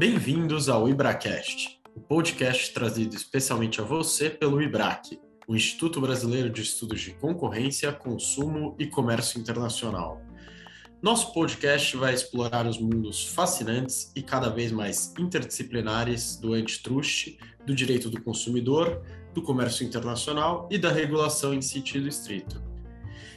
Bem-vindos ao IbraCast, o podcast trazido especialmente a você pelo IBRAC, o Instituto Brasileiro de Estudos de Concorrência, Consumo e Comércio Internacional. Nosso podcast vai explorar os mundos fascinantes e cada vez mais interdisciplinares do antitrust, do direito do consumidor, do comércio internacional e da regulação em sentido estrito.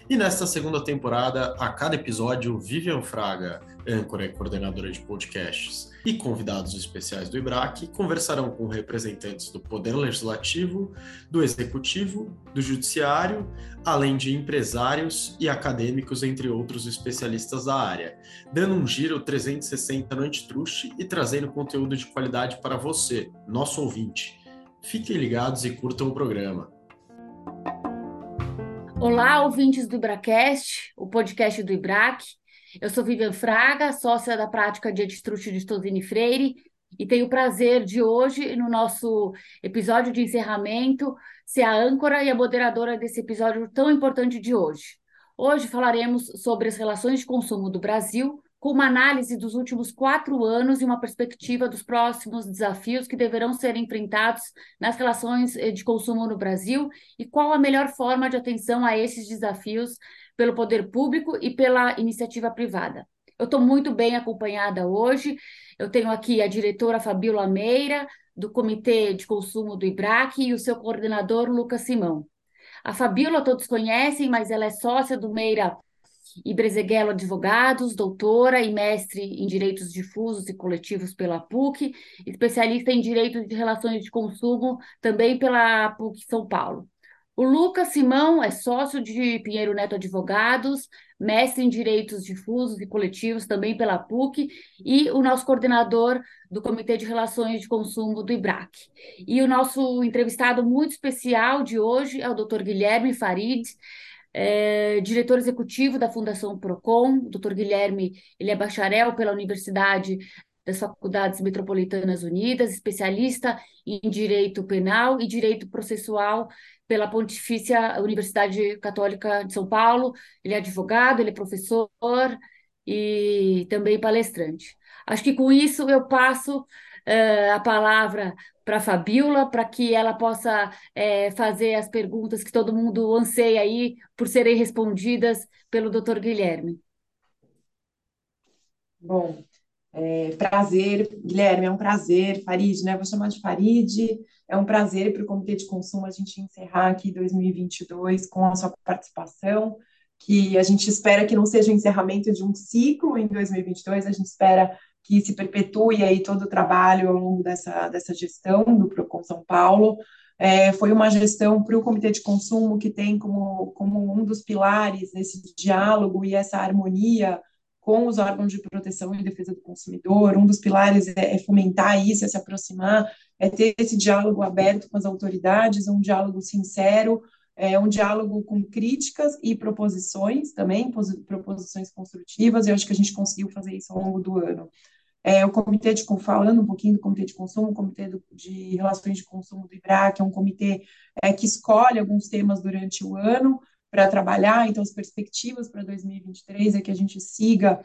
E nesta segunda temporada, a cada episódio, Vivian Fraga, âncora e coordenadora de podcasts, e convidados especiais do IBRAC conversarão com representantes do Poder Legislativo, do Executivo, do Judiciário, além de empresários e acadêmicos, entre outros especialistas da área, dando um giro 360 no antitruste e trazendo conteúdo de qualidade para você, nosso ouvinte. Fiquem ligados e curtam o programa. Olá, ouvintes do IBRACast, o podcast do IBRAC. Eu sou Vivian Fraga, sócia da prática de Edstruche de Stosini Freire, e tenho o prazer de hoje, no nosso episódio de encerramento, ser a âncora e a moderadora desse episódio tão importante de hoje. Hoje falaremos sobre as relações de consumo do Brasil com uma análise dos últimos quatro anos e uma perspectiva dos próximos desafios que deverão ser enfrentados nas relações eh, de consumo no Brasil e qual a melhor forma de atenção a esses desafios pelo poder público e pela iniciativa privada. Eu estou muito bem acompanhada hoje. Eu tenho aqui a diretora Fabiola Meira, do Comitê de Consumo do IBRAC, e o seu coordenador, Lucas Simão. A Fabiola todos conhecem, mas ela é sócia do Meira e Brezeguelo Advogados, doutora e mestre em Direitos Difusos e Coletivos pela PUC, especialista em Direitos de Relações de Consumo também pela PUC São Paulo. O Lucas Simão é sócio de Pinheiro Neto Advogados, mestre em Direitos Difusos e Coletivos também pela PUC e o nosso coordenador do Comitê de Relações de Consumo do IBRAC. E o nosso entrevistado muito especial de hoje é o Dr. Guilherme Farid, é, diretor executivo da Fundação Procon, doutor Guilherme, ele é bacharel pela Universidade das Faculdades Metropolitanas Unidas, especialista em Direito Penal e Direito Processual pela Pontifícia Universidade Católica de São Paulo. Ele é advogado, ele é professor e também palestrante. Acho que com isso eu passo uh, a palavra para a Fabiola, para que ela possa é, fazer as perguntas que todo mundo anseia aí por serem respondidas pelo doutor Guilherme. Bom, é, prazer, Guilherme, é um prazer, Farid, né? Vou chamar de Farid. É um prazer para o Comitê de Consumo a gente encerrar aqui 2022 com a sua participação, que a gente espera que não seja o encerramento de um ciclo em 2022, a gente espera que se perpetue aí todo o trabalho ao longo dessa, dessa gestão do Procon São Paulo. É, foi uma gestão para o Comitê de Consumo que tem como, como um dos pilares esse diálogo e essa harmonia com os órgãos de proteção e defesa do consumidor. Um dos pilares é, é fomentar isso, é se aproximar, é ter esse diálogo aberto com as autoridades, um diálogo sincero, é um diálogo com críticas e proposições também, proposições construtivas, e eu acho que a gente conseguiu fazer isso ao longo do ano. É, o comitê de, falando um pouquinho do comitê de consumo, o comitê do, de relações de consumo do IBRAC é um comitê é, que escolhe alguns temas durante o ano para trabalhar, então as perspectivas para 2023 é que a gente siga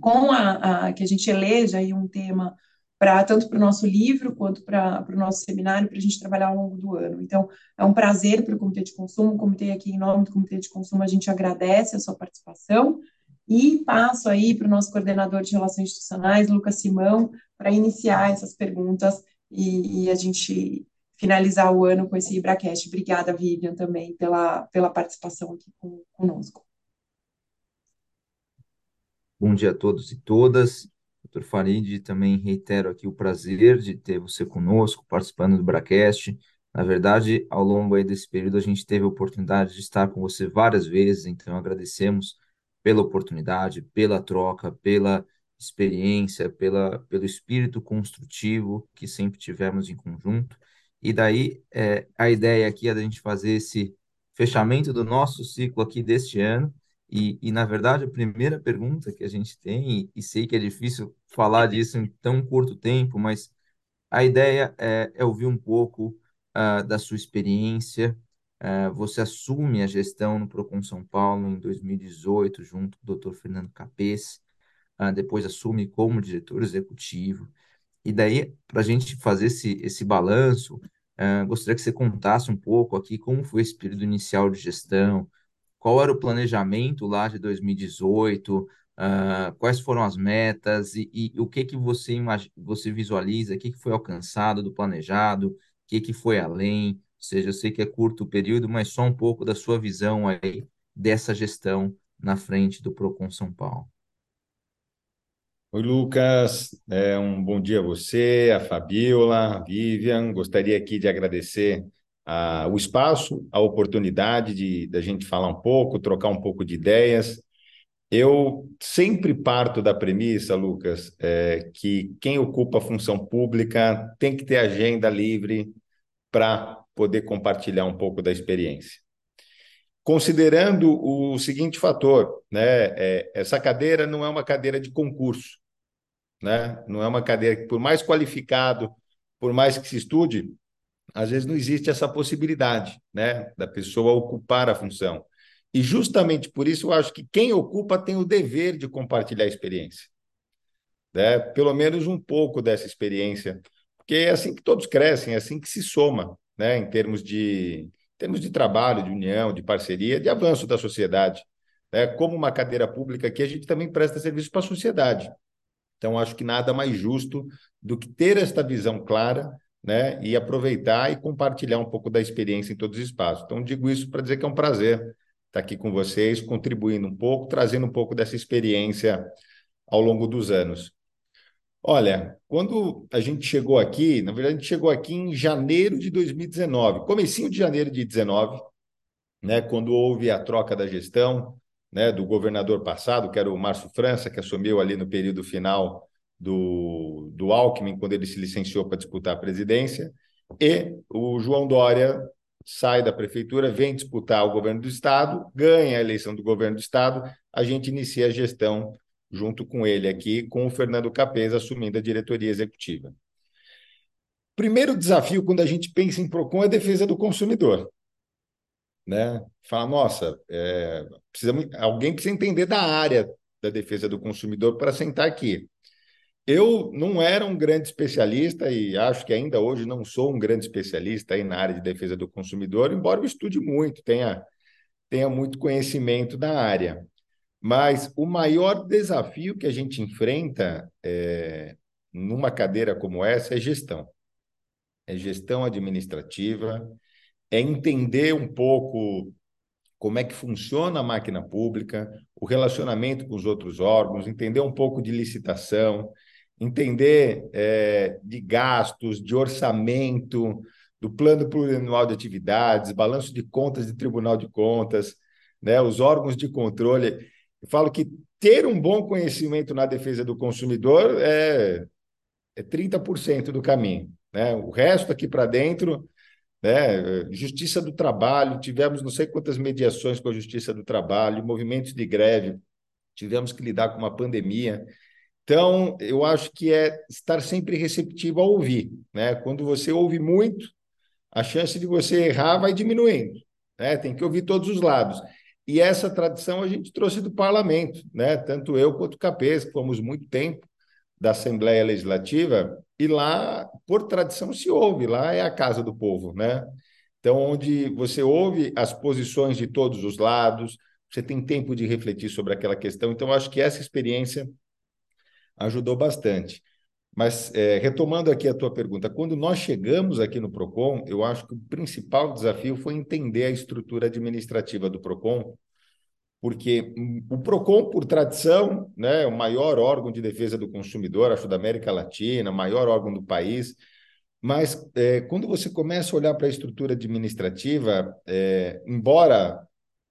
com a, a que a gente eleja aí um tema para tanto para o nosso livro quanto para o nosso seminário, para a gente trabalhar ao longo do ano. Então, é um prazer para o Comitê de Consumo, o Comitê aqui, em nome do Comitê de Consumo, a gente agradece a sua participação, e passo aí para o nosso coordenador de relações institucionais, Lucas Simão, para iniciar essas perguntas e, e, a gente finalizar o ano com esse Ibracast. Obrigada, Vivian, também pela, pela participação aqui com, conosco. Bom dia a todos e todas. Doutor Farid, também reitero aqui o prazer de ter você conosco, participando do Bracast. Na verdade, ao longo desse período, a gente teve a oportunidade de estar com você várias vezes, então agradecemos pela oportunidade, pela troca, pela experiência, pela, pelo espírito construtivo que sempre tivemos em conjunto. E daí é, a ideia aqui é da gente fazer esse fechamento do nosso ciclo aqui deste ano. E, e, na verdade, a primeira pergunta que a gente tem, e, e sei que é difícil falar disso em tão curto tempo, mas a ideia é, é ouvir um pouco uh, da sua experiência, você assume a gestão no Procon São Paulo em 2018, junto com o Dr. Fernando Capês, uh, depois assume como diretor executivo. E daí, para a gente fazer esse, esse balanço, uh, gostaria que você contasse um pouco aqui como foi esse período inicial de gestão, qual era o planejamento lá de 2018, uh, ah, quais foram as metas e, e, o que que você, você visualiza, o que, que foi alcançado do planejado, o que, que foi além, seja, eu sei que é curto o período, mas só um pouco da sua visão aí dessa gestão na frente do Procon São Paulo. Oi, Lucas. É, um bom dia a você, a Fabiola, a Vivian. Gostaria aqui de agradecer a, o espaço, a oportunidade de da gente falar um pouco, trocar um pouco de ideias. Eu sempre parto da premissa, Lucas, é, que quem ocupa a função pública tem que ter agenda livre para poder compartilhar um pouco da experiência. Considerando o seguinte fator, né, é, essa cadeira não é uma cadeira de concurso, né? Não é uma cadeira que, por mais qualificado, por mais que se estude, às vezes não existe essa possibilidade, né, da pessoa ocupar a função. E justamente por isso eu acho que quem ocupa tem o dever de compartilhar a experiência, né? Pelo menos um pouco dessa experiência, porque é assim que todos crescem, é assim que se soma, né, em termos de em termos de trabalho, de união, de parceria, de avanço da sociedade. Né? Como uma cadeira pública aqui, a gente também presta serviço para a sociedade. Então, acho que nada mais justo do que ter esta visão clara né, e aproveitar e compartilhar um pouco da experiência em todos os espaços. Então, digo isso para dizer que é um prazer estar aqui com vocês, contribuindo um pouco, trazendo um pouco dessa experiência ao longo dos anos. Olha, quando a gente chegou aqui, na verdade, a gente chegou aqui em janeiro de 2019, comecinho de janeiro de 2019, né, quando houve a troca da gestão, né, do governador passado, que era o Márcio França, que assumiu ali no período final do, do Alckmin, quando ele se licenciou para disputar a presidência, e o João Dória sai da prefeitura, vem disputar o governo do estado, ganha a eleição do governo do estado, a gente inicia a gestão junto com ele aqui, com o Fernando Capês assumindo a diretoria executiva. Primeiro desafio quando a gente pensa em Procon é a defesa do consumidor. Né? Fala, nossa, é, precisamos, alguém precisa entender da área da defesa do consumidor para sentar aqui. Eu não era um grande especialista e acho que ainda hoje não sou um grande especialista aí na área de defesa do consumidor, embora eu estude muito, tenha, tenha muito conhecimento da área. Mas o maior desafio que a gente enfrenta é, numa cadeira como essa é gestão. É gestão administrativa, é entender um pouco como é que funciona a máquina pública, o relacionamento com os outros órgãos, entender um pouco de licitação, entender é, de gastos, de orçamento, do plano plurianual de atividades, balanço de contas de Tribunal de Contas, né, os órgãos de controle. Eu falo que ter um bom conhecimento na defesa do consumidor é, é 30% do caminho. Né? O resto aqui para dentro, né? Justiça do Trabalho, tivemos não sei quantas mediações com a Justiça do Trabalho, movimentos de greve, tivemos que lidar com uma pandemia. Então, eu acho que é estar sempre receptivo a ouvir. Né? Quando você ouve muito, a chance de você errar vai diminuindo. Né? Tem que ouvir todos os lados. E essa tradição a gente trouxe do parlamento, né? Tanto eu quanto o Capês, que fomos muito tempo da Assembleia Legislativa, e lá, por tradição, se ouve, lá é a casa do povo, né? Então, onde você ouve as posições de todos os lados, você tem tempo de refletir sobre aquela questão. Então, acho que essa experiência ajudou bastante. Mas, é, retomando aqui a tua pergunta, quando nós chegamos aqui no PROCON, eu acho que o principal desafio foi entender a estrutura administrativa do PROCON, porque o PROCON, por tradição, né, é o maior órgão de defesa do consumidor, acho, da América Latina, maior órgão do país, mas é, quando você começa a olhar para a estrutura administrativa, é, embora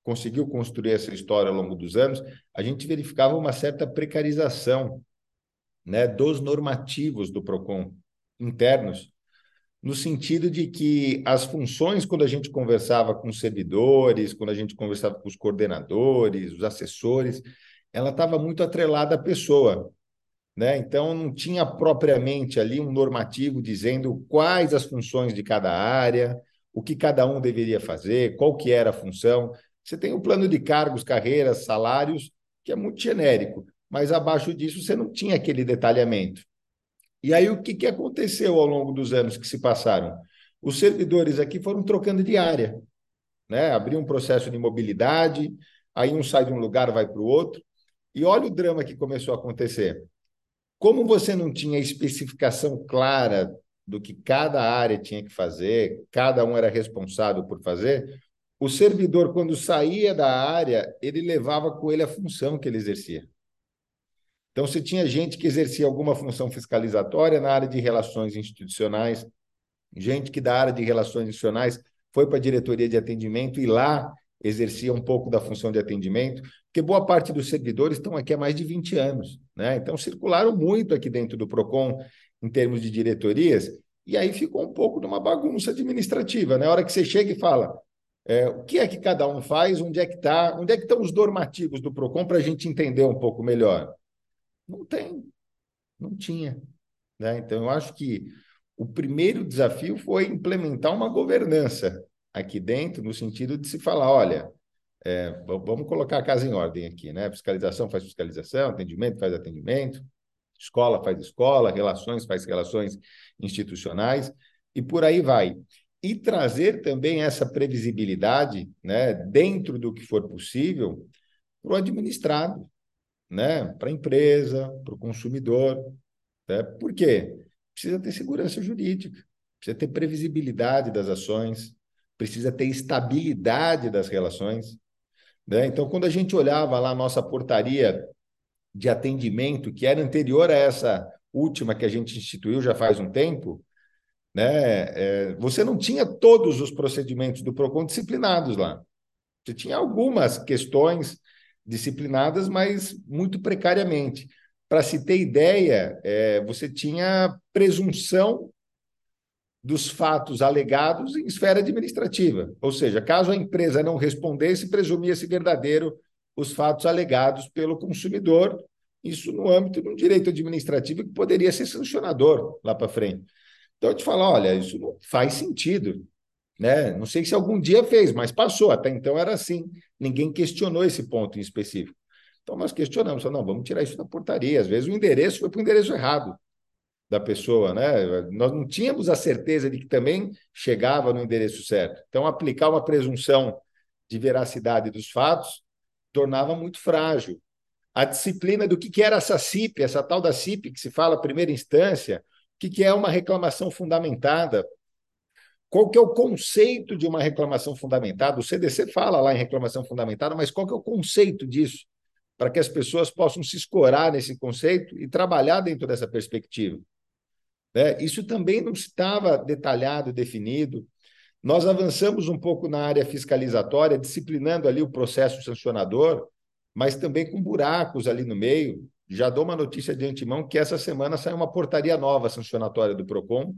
conseguiu construir essa história ao longo dos anos, a gente verificava uma certa precarização né, dos normativos do PROCON internos, no sentido de que as funções, quando a gente conversava com os servidores, quando a gente conversava com os coordenadores, os assessores, ela estava muito atrelada à pessoa. Né? Então, não tinha propriamente ali um normativo dizendo quais as funções de cada área, o que cada um deveria fazer, qual que era a função. Você tem o plano de cargos, carreiras, salários, que é muito genérico mas abaixo disso você não tinha aquele detalhamento. E aí, o que, que aconteceu ao longo dos anos que se passaram? Os servidores aqui foram trocando de área, né? Abriu um processo de mobilidade, aí um sai de um lugar, vai para o outro. E olha o drama que começou a acontecer. Como você não tinha especificação clara do que cada área tinha que fazer, cada um era responsável por fazer, o servidor, quando saía da área, ele levava com ele a função que ele exercia. Então, se tinha gente que exercia alguma função fiscalizatória na área de relações institucionais, gente que da área de relações institucionais foi para a diretoria de atendimento e lá exercia um pouco da função de atendimento, porque boa parte dos servidores estão aqui há mais de 20 anos, né? Então circularam muito aqui dentro do Procon em termos de diretorias, e aí ficou um pouco de uma bagunça administrativa, né? Hora que você chega e fala, é, o que é que cada um faz, onde é que está, onde é que estão os normativos do Procon para a gente entender um pouco melhor? Não tem, não tinha. Né? Então, eu acho que o primeiro desafio foi implementar uma governança aqui dentro, no sentido de se falar: olha, é, vamos colocar a casa em ordem aqui, né? Fiscalização faz fiscalização, atendimento faz atendimento, escola faz escola, relações faz relações institucionais, e por aí vai. E trazer também essa previsibilidade, né, dentro do que for possível, para o administrado, né? para a empresa, para o consumidor. Né? Por quê? Precisa ter segurança jurídica, precisa ter previsibilidade das ações, precisa ter estabilidade das relações. Né? Então, quando a gente olhava lá a nossa portaria de atendimento, que era anterior a essa última que a gente instituiu já faz um tempo, né? É, você não tinha todos os procedimentos do PROCON disciplinados lá. Você tinha algumas questões disciplinadas, mas muito precariamente. Para se ter ideia, é, você tinha presunção dos fatos alegados em esfera administrativa. Ou seja, caso a empresa não respondesse, presumia-se verdadeiro os fatos alegados pelo consumidor, isso no âmbito de um direito administrativo que poderia ser sancionador lá para frente. Então, eu te falo, olha, isso não faz sentido. Né? Não sei se algum dia fez, mas passou. Até então era assim. Ninguém questionou esse ponto em específico. Então nós questionamos, não, vamos tirar isso da portaria. Às vezes o endereço foi para o endereço errado da pessoa, né? Nós não tínhamos a certeza de que também chegava no endereço certo. Então aplicar uma presunção de veracidade dos fatos tornava muito frágil. A disciplina do que era essa CIP, essa tal da CIP que se fala primeira instância, o que é uma reclamação fundamentada, qual que é o conceito de uma reclamação fundamentada? O CDC fala lá em reclamação fundamentada, mas qual que é o conceito disso? Para que as pessoas possam se escorar nesse conceito e trabalhar dentro dessa perspectiva. Né? Isso também não estava detalhado, definido. Nós avançamos um pouco na área fiscalizatória, disciplinando ali o processo sancionador, mas também com buracos ali no meio. Já dou uma notícia de antemão que essa semana sai uma portaria nova sancionatória do PROCON,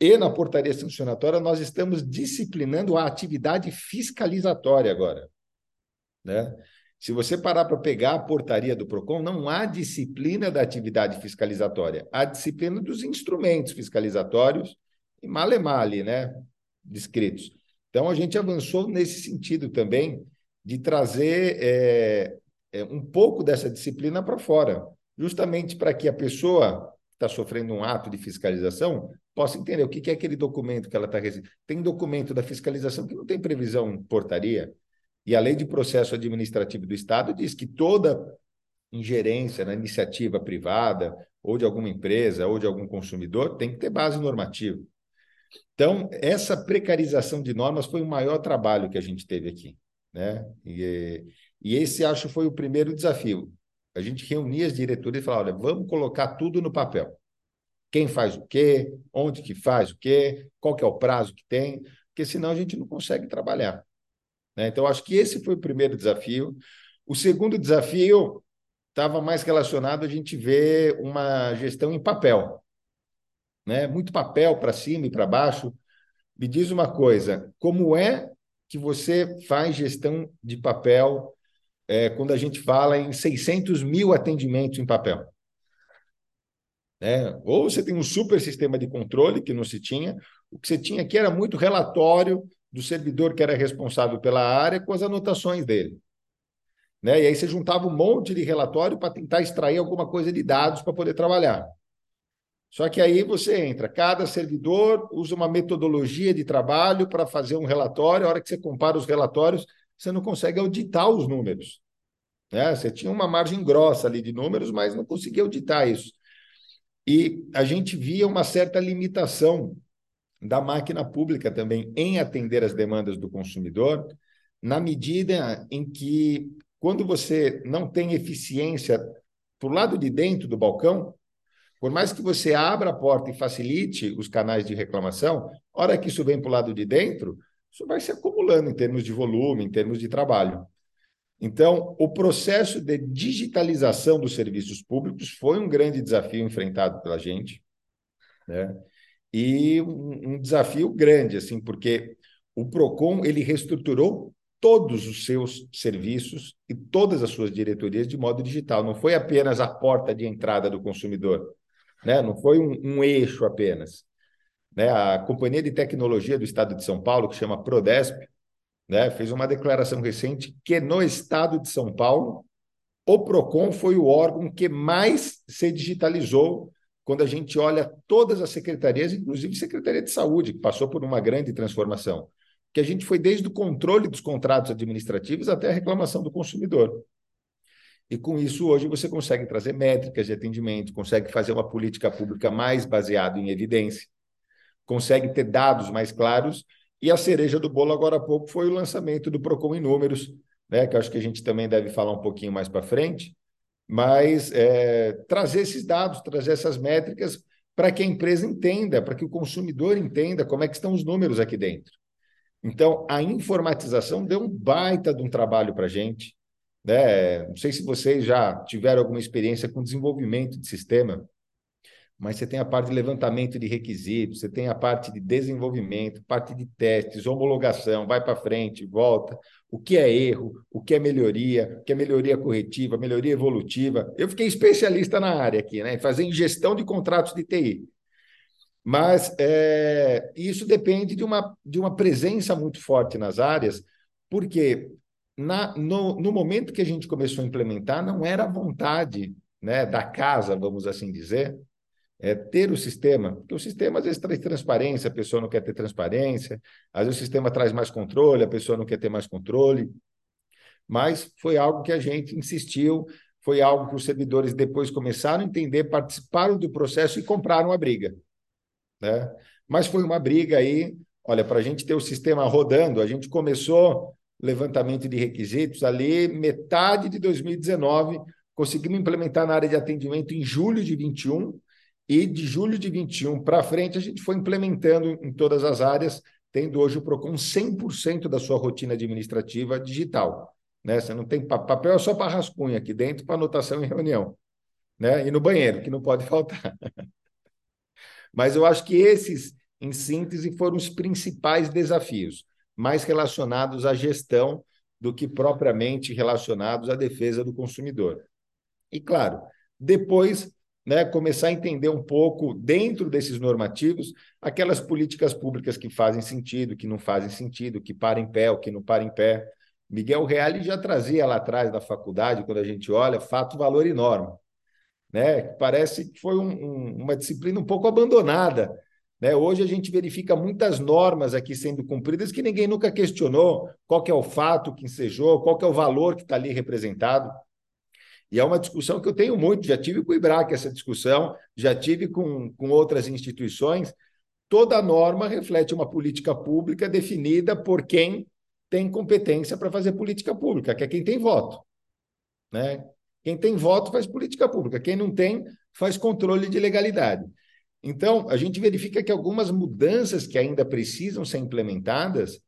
e na portaria sancionatória, nós estamos disciplinando a atividade fiscalizatória agora. Né? Se você parar para pegar a portaria do PROCON, não há disciplina da atividade fiscalizatória, há disciplina dos instrumentos fiscalizatórios e male male, né? descritos. Então, a gente avançou nesse sentido também de trazer é, é, um pouco dessa disciplina para fora, justamente para que a pessoa que está sofrendo um ato de fiscalização possa entender o que é aquele documento que ela está recebendo. Tem documento da fiscalização que não tem previsão portaria, e a lei de processo administrativo do Estado diz que toda ingerência na iniciativa privada, ou de alguma empresa, ou de algum consumidor, tem que ter base normativa. Então, essa precarização de normas foi o maior trabalho que a gente teve aqui. Né? E, e esse, acho, foi o primeiro desafio. A gente reunia as diretorias e falava, olha, vamos colocar tudo no papel quem faz o quê, onde que faz o quê, qual que é o prazo que tem, porque senão a gente não consegue trabalhar. Né? Então, acho que esse foi o primeiro desafio. O segundo desafio estava mais relacionado a gente ver uma gestão em papel. Né? Muito papel para cima e para baixo. Me diz uma coisa, como é que você faz gestão de papel é, quando a gente fala em 600 mil atendimentos em papel? Né? Ou você tem um super sistema de controle que não se tinha, o que você tinha aqui era muito relatório do servidor que era responsável pela área com as anotações dele. Né? E aí você juntava um monte de relatório para tentar extrair alguma coisa de dados para poder trabalhar. Só que aí você entra, cada servidor usa uma metodologia de trabalho para fazer um relatório, a hora que você compara os relatórios, você não consegue auditar os números. Né? Você tinha uma margem grossa ali de números, mas não conseguia auditar isso. E a gente via uma certa limitação da máquina pública também em atender as demandas do consumidor, na medida em que, quando você não tem eficiência para o lado de dentro do balcão, por mais que você abra a porta e facilite os canais de reclamação, hora que isso vem para o lado de dentro, isso vai se acumulando em termos de volume, em termos de trabalho. Então, o processo de digitalização dos serviços públicos foi um grande desafio enfrentado pela gente, né? E um, um desafio grande, assim, porque o Procon ele reestruturou todos os seus serviços e todas as suas diretorias de modo digital. Não foi apenas a porta de entrada do consumidor, né? não foi um, um eixo apenas. Né? A Companhia de Tecnologia do Estado de São Paulo, que chama Prodesp, né? fez uma declaração recente que no Estado de São Paulo, o PROCON foi o órgão que mais se digitalizou quando a gente olha todas as secretarias, inclusive Secretaria de Saúde, que passou por uma grande transformação. Que a gente foi desde o controle dos contratos administrativos até a reclamação do consumidor. E com isso, hoje, você consegue trazer métricas de atendimento, consegue fazer uma política pública mais baseada em evidência, consegue ter dados mais claros. E a cereja do bolo, agora há pouco, foi o lançamento do Procon em Números, né, que acho que a gente também deve falar um pouquinho mais para frente, mas é, trazer esses dados, trazer essas métricas para que a empresa entenda, para que o consumidor entenda como é que estão os números aqui dentro. Então, a informatização deu um baita de um trabalho para a gente. Né? Não sei se vocês já tiveram alguma experiência com desenvolvimento de sistema, mas você tem a parte de levantamento de requisitos, você tem a parte de desenvolvimento, parte de testes, homologação, vai para frente, volta, o que é erro, o que é melhoria, o que é melhoria corretiva, melhoria evolutiva. Eu fiquei especialista na área aqui, né? Fazer gestão de contratos de TI. Mas é, isso depende de uma, de uma presença muito forte nas áreas, porque na, no, no momento que a gente começou a implementar, não era a vontade né, da casa, vamos assim dizer, é, ter o sistema, porque o sistema às vezes traz transparência, a pessoa não quer ter transparência, às vezes o sistema traz mais controle, a pessoa não quer ter mais controle, mas foi algo que a gente insistiu, foi algo que os servidores depois começaram a entender, participaram do processo e compraram a briga. Né? Mas foi uma briga aí, olha, para a gente ter o sistema rodando, a gente começou levantamento de requisitos ali, metade de 2019, conseguimos implementar na área de atendimento em julho de 21, e de julho de 21 para frente, a gente foi implementando em todas as áreas, tendo hoje o PROCON 100% da sua rotina administrativa digital. Né? Você não tem papel, é só para rascunho aqui dentro, para anotação em reunião. Né? E no banheiro, que não pode faltar. Mas eu acho que esses, em síntese, foram os principais desafios mais relacionados à gestão do que propriamente relacionados à defesa do consumidor. E, claro, depois né, começar a entender um pouco, dentro desses normativos, aquelas políticas públicas que fazem sentido, que não fazem sentido, que param em pé, o que não param em pé. Miguel Reale já trazia lá atrás da faculdade, quando a gente olha, fato-valor enorme. Né? Parece que foi um, um, uma disciplina um pouco abandonada né? Hoje a gente verifica muitas normas aqui sendo cumpridas que ninguém nunca questionou qual que é o fato que ensejou, qual que é o valor que está ali representado. E é uma discussão que eu tenho muito, já tive com o IBRAC essa discussão, já tive com, com outras instituições. Toda norma reflete uma política pública definida por quem tem competência para fazer política pública, que é quem tem voto. Né? Quem tem voto faz política pública, quem não tem faz controle de legalidade. Então, a gente verifica que algumas mudanças que ainda precisam ser implementadas,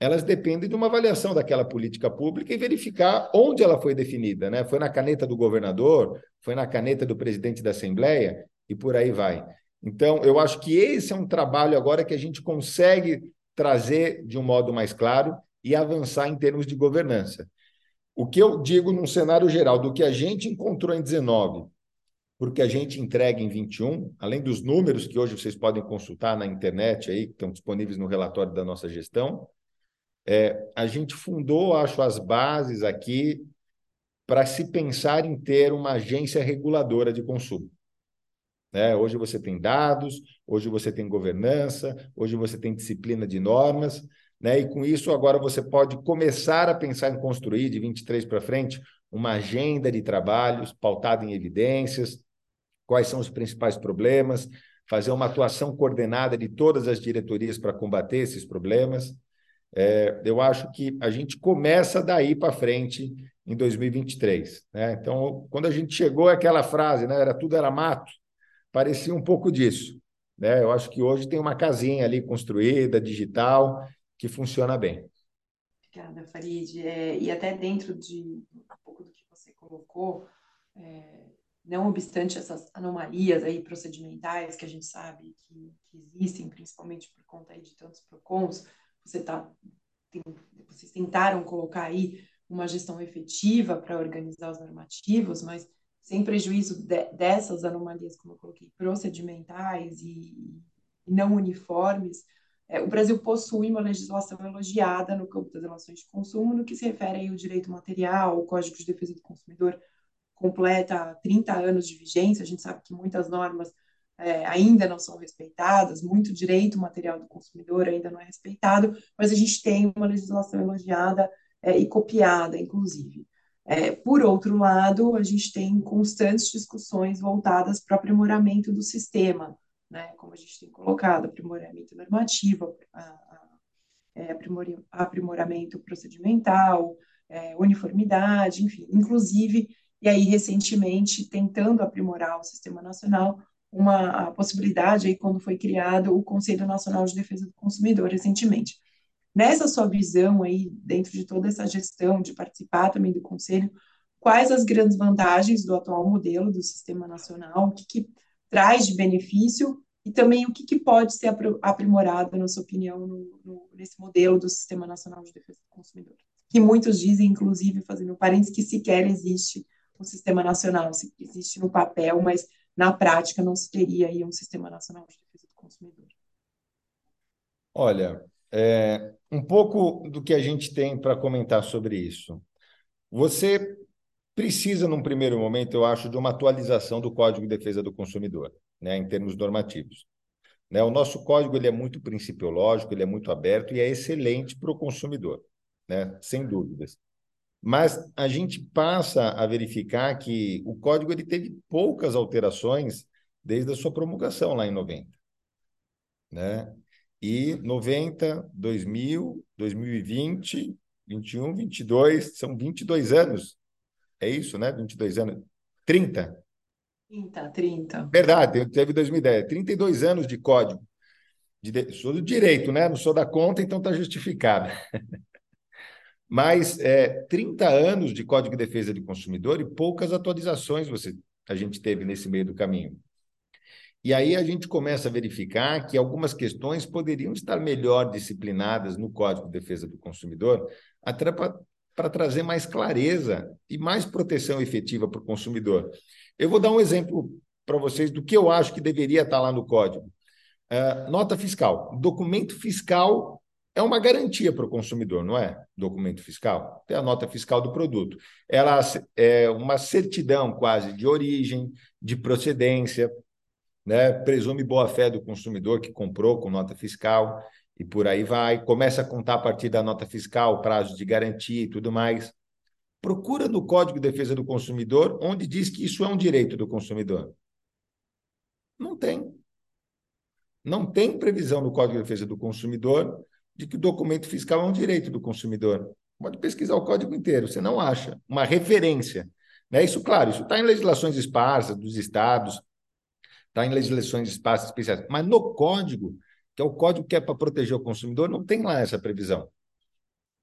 elas dependem de uma avaliação daquela política pública e verificar onde ela foi definida, né? Foi na caneta do governador, foi na caneta do presidente da Assembleia e por aí vai. Então, eu acho que esse é um trabalho agora que a gente consegue trazer de um modo mais claro e avançar em termos de governança. O que eu digo num cenário geral do que a gente encontrou em 19 porque a gente entrega em 21, além dos números que hoje vocês podem consultar na internet aí, que estão disponíveis no relatório da nossa gestão, é, a gente fundou, acho, as bases aqui para se pensar em ter uma agência reguladora de consumo. Né? Hoje você tem dados, hoje você tem governança, hoje você tem disciplina de normas, né? e com isso agora você pode começar a pensar em construir, de 23 para frente, uma agenda de trabalhos pautada em evidências, quais são os principais problemas, fazer uma atuação coordenada de todas as diretorias para combater esses problemas. É, eu acho que a gente começa daí para frente em 2023. Né? Então, quando a gente chegou àquela frase, né, era tudo era mato, parecia um pouco disso. Né? Eu acho que hoje tem uma casinha ali construída, digital, que funciona bem. Obrigada, Farid. É, e até dentro de um pouco do que você colocou, é, não obstante essas anomalias aí procedimentais que a gente sabe que, que existem, principalmente por conta de tantos PROCONs, você tá, tem, vocês tentaram colocar aí uma gestão efetiva para organizar os normativos, mas sem prejuízo de, dessas anomalias, como eu coloquei, procedimentais e, e não uniformes, é, o Brasil possui uma legislação elogiada no campo das relações de consumo, no que se refere aí ao direito material, o Código de Defesa do Consumidor completa 30 anos de vigência, a gente sabe que muitas normas é, ainda não são respeitadas, muito direito material do consumidor ainda não é respeitado, mas a gente tem uma legislação elogiada é, e copiada, inclusive. É, por outro lado, a gente tem constantes discussões voltadas para aprimoramento do sistema, né, como a gente tem colocado, aprimoramento normativo, a, a, é, aprimoramento procedimental, é, uniformidade, enfim, inclusive e aí recentemente tentando aprimorar o sistema nacional, uma possibilidade aí quando foi criado o Conselho Nacional de Defesa do Consumidor recentemente. Nessa sua visão aí, dentro de toda essa gestão, de participar também do Conselho, quais as grandes vantagens do atual modelo do Sistema Nacional, o que, que traz de benefício e também o que, que pode ser aprimorado, na sua opinião, no, no, nesse modelo do Sistema Nacional de Defesa do Consumidor? Que muitos dizem, inclusive, fazendo parênteses, que sequer existe o sistema nacional, existe no papel, mas na prática não se teria aí um sistema nacional de defesa do consumidor. Olha, é, um pouco do que a gente tem para comentar sobre isso. Você precisa, num primeiro momento, eu acho, de uma atualização do Código de Defesa do Consumidor, né, em termos normativos. Né, o nosso código ele é muito principiológico, ele é muito aberto e é excelente para o consumidor, né, sem dúvidas. Mas a gente passa a verificar que o código ele teve poucas alterações desde a sua promulgação lá em 90. Né? E 90, 2000, 2020, 21, 22, são 22 anos. É isso, né? 22 anos. 30. 30, 30. Verdade, teve 2010. 32 anos de código. De, sou do direito, né? Não sou da conta, então está justificado. Mas é, 30 anos de Código de Defesa do Consumidor e poucas atualizações você, a gente teve nesse meio do caminho. E aí a gente começa a verificar que algumas questões poderiam estar melhor disciplinadas no Código de Defesa do Consumidor, até para trazer mais clareza e mais proteção efetiva para o consumidor. Eu vou dar um exemplo para vocês do que eu acho que deveria estar lá no código. Uh, nota fiscal. Documento fiscal é uma garantia para o consumidor, não é? Documento fiscal. Tem a nota fiscal do produto. Ela é uma certidão quase de origem, de procedência, né? presume boa-fé do consumidor que comprou com nota fiscal e por aí vai. Começa a contar a partir da nota fiscal, prazo de garantia e tudo mais. Procura no Código de Defesa do Consumidor onde diz que isso é um direito do consumidor. Não tem. Não tem previsão no Código de Defesa do Consumidor de que o documento fiscal é um direito do consumidor. Pode pesquisar o código inteiro, você não acha uma referência. Né? Isso, claro, isso está em legislações esparsas dos estados, está em legislações esparsas especiais, mas no código, que é o código que é para proteger o consumidor, não tem lá essa previsão.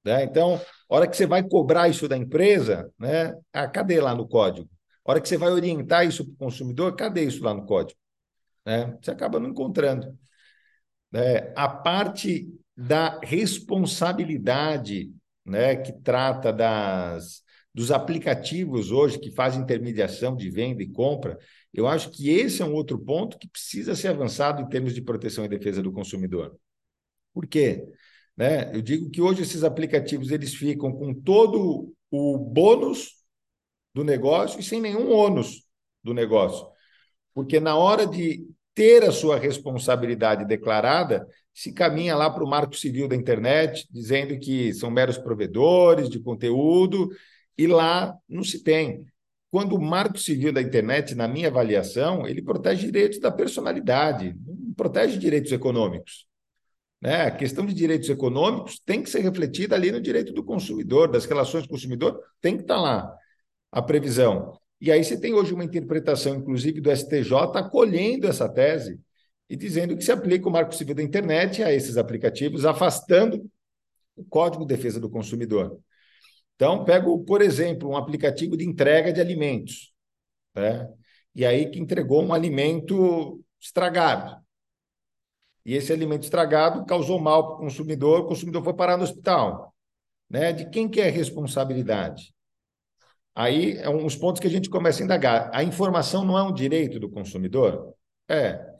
Né? Então, a hora que você vai cobrar isso da empresa, né? ah, cadê lá no código? A hora que você vai orientar isso para o consumidor, cadê isso lá no código? Né? Você acaba não encontrando. É, a parte da responsabilidade né, que trata das, dos aplicativos hoje que fazem intermediação de venda e compra, eu acho que esse é um outro ponto que precisa ser avançado em termos de proteção e defesa do consumidor. Por quê? Né? Eu digo que hoje esses aplicativos eles ficam com todo o bônus do negócio e sem nenhum ônus do negócio. porque na hora de ter a sua responsabilidade declarada, se caminha lá para o marco civil da internet, dizendo que são meros provedores de conteúdo, e lá não se tem. Quando o marco civil da internet, na minha avaliação, ele protege direitos da personalidade, não protege direitos econômicos. Né? A questão de direitos econômicos tem que ser refletida ali no direito do consumidor, das relações consumidor, tem que estar lá a previsão. E aí você tem hoje uma interpretação, inclusive, do STJ acolhendo essa tese e dizendo que se aplica o Marco Civil da Internet a esses aplicativos, afastando o Código de Defesa do Consumidor. Então, pego, por exemplo, um aplicativo de entrega de alimentos, né? e aí que entregou um alimento estragado. E esse alimento estragado causou mal para o consumidor, o consumidor foi parar no hospital. Né? De quem que é a responsabilidade? Aí é um dos pontos que a gente começa a indagar. A informação não é um direito do consumidor? É.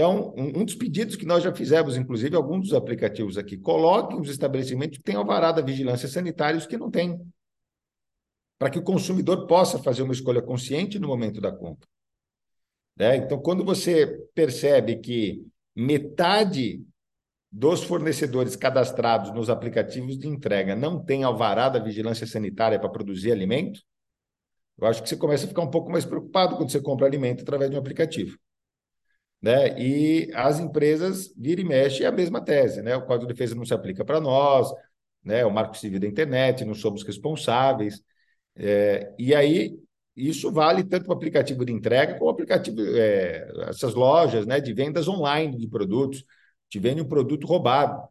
Então, um, dos pedidos que nós já fizemos, inclusive, alguns dos aplicativos aqui, coloquem os estabelecimentos que têm alvará da vigilância sanitária e os que não têm. Para que o consumidor possa fazer uma escolha consciente no momento da compra. Né? Então, quando você percebe que metade dos fornecedores cadastrados nos aplicativos de entrega não tem alvará da vigilância sanitária para produzir alimento, eu acho que você começa a ficar um pouco mais preocupado quando você compra alimento através de um aplicativo. Né? E as empresas vira e mexe é a mesma tese, né? O Código de Defesa não se aplica para nós, né? O Marco Civil da Internet, não somos responsáveis. É, e aí isso vale tanto para o aplicativo de entrega como aplicativo, é, essas lojas, né? De vendas online de produtos. Te vende um produto roubado.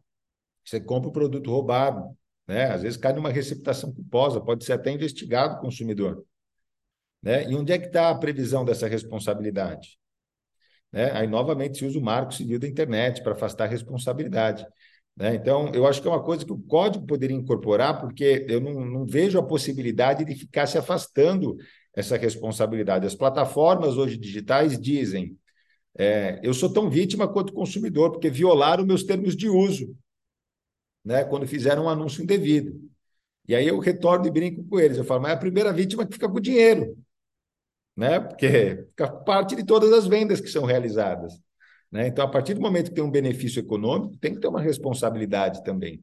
Você compra o um produto roubado, né? Às vezes cai numa receptação culposa, pode ser até investigado o consumidor. Né? E onde é que está a previsão dessa responsabilidade? Né? Aí, novamente, se usa o marco civil da internet para afastar a responsabilidade. Né? Então, eu acho que é uma coisa que o código poderia incorporar, porque eu não, não vejo a possibilidade de ficar se afastando essa responsabilidade. As plataformas hoje digitais dizem: é, eu sou tão vítima quanto consumidor, porque violaram meus termos de uso, né? quando fizeram um anúncio indevido. E aí eu retorno e brinco com eles. Eu falo, mas é a primeira vítima que fica com o dinheiro né? Porque parte de todas as vendas que são realizadas. Né? Então, a partir do momento que tem um benefício econômico, tem que ter uma responsabilidade também.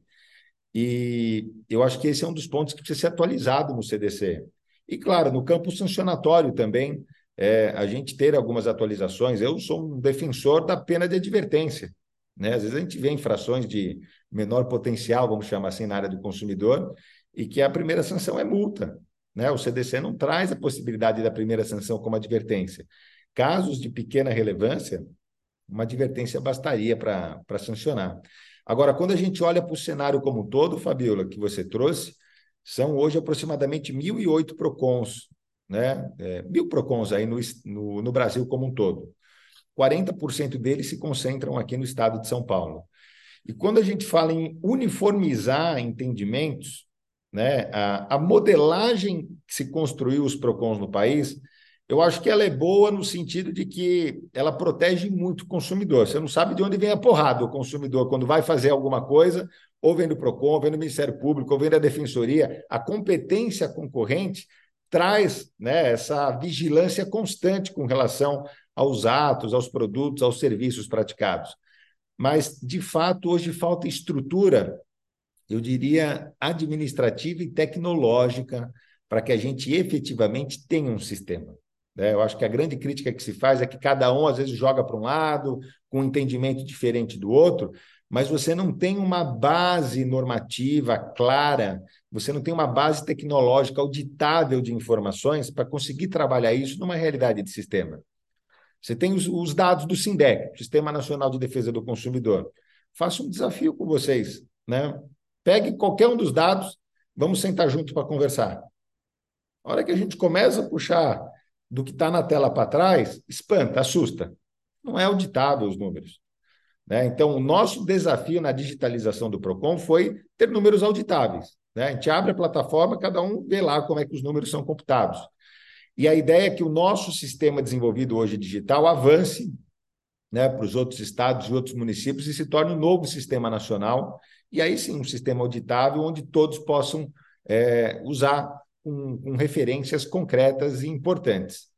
E eu acho que esse é um dos pontos que precisa ser atualizado no CDC. E, claro, no campo sancionatório também, é, a gente ter algumas atualizações. Eu sou um defensor da pena de advertência. Né? Às vezes a gente vê infrações de menor potencial, vamos chamar assim, na área do consumidor, e que a primeira sanção é multa. Né? O CDC não traz a possibilidade da primeira sanção como advertência. Casos de pequena relevância, uma advertência bastaria para sancionar. Agora, quando a gente olha para o cenário como um todo, Fabiola, que você trouxe, são hoje aproximadamente 1.008 PROCONs, né? É, mil PROCONs aí no, no, no Brasil como um todo. 40% deles se concentram aqui no estado de São Paulo. E quando a gente fala em uniformizar entendimentos, né? A, a modelagem que se construiu os PROCONs no país, eu acho que ela é boa no sentido de que ela protege muito o consumidor. Você não sabe de onde vem a porrada o consumidor quando vai fazer alguma coisa, ou vem do PROCON, ou vem do Ministério Público, ou vem da Defensoria. A competência concorrente traz né, essa vigilância constante com relação aos atos, aos produtos, aos serviços praticados. Mas, de fato, hoje falta estrutura eu diria, administrativa e tecnológica para que a gente efetivamente tenha um sistema. Né? Eu acho que a grande crítica que se faz é que cada um, às vezes, joga para um lado, com um entendimento diferente do outro, mas você não tem uma base normativa clara, você não tem uma base tecnológica auditável de informações para conseguir trabalhar isso numa realidade de sistema. Você tem os, os dados do SINDEC, Sistema Nacional de Defesa do Consumidor. Faço um desafio com vocês, né? Pegue qualquer um dos dados, vamos sentar juntos para conversar. A hora que a gente começa a puxar do que está na tela para trás, espanta, assusta. Não é auditável os números. Né? Então, o nosso desafio na digitalização do PROCON foi ter números auditáveis. Né? A gente abre a plataforma, cada um vê lá como é que os números são computados. E a ideia é que o nosso sistema desenvolvido hoje digital avance né, para os outros estados e outros municípios e se torne um novo sistema nacional e aí sim um sistema auditável onde todos possam é, usar com, com referências concretas e importantes.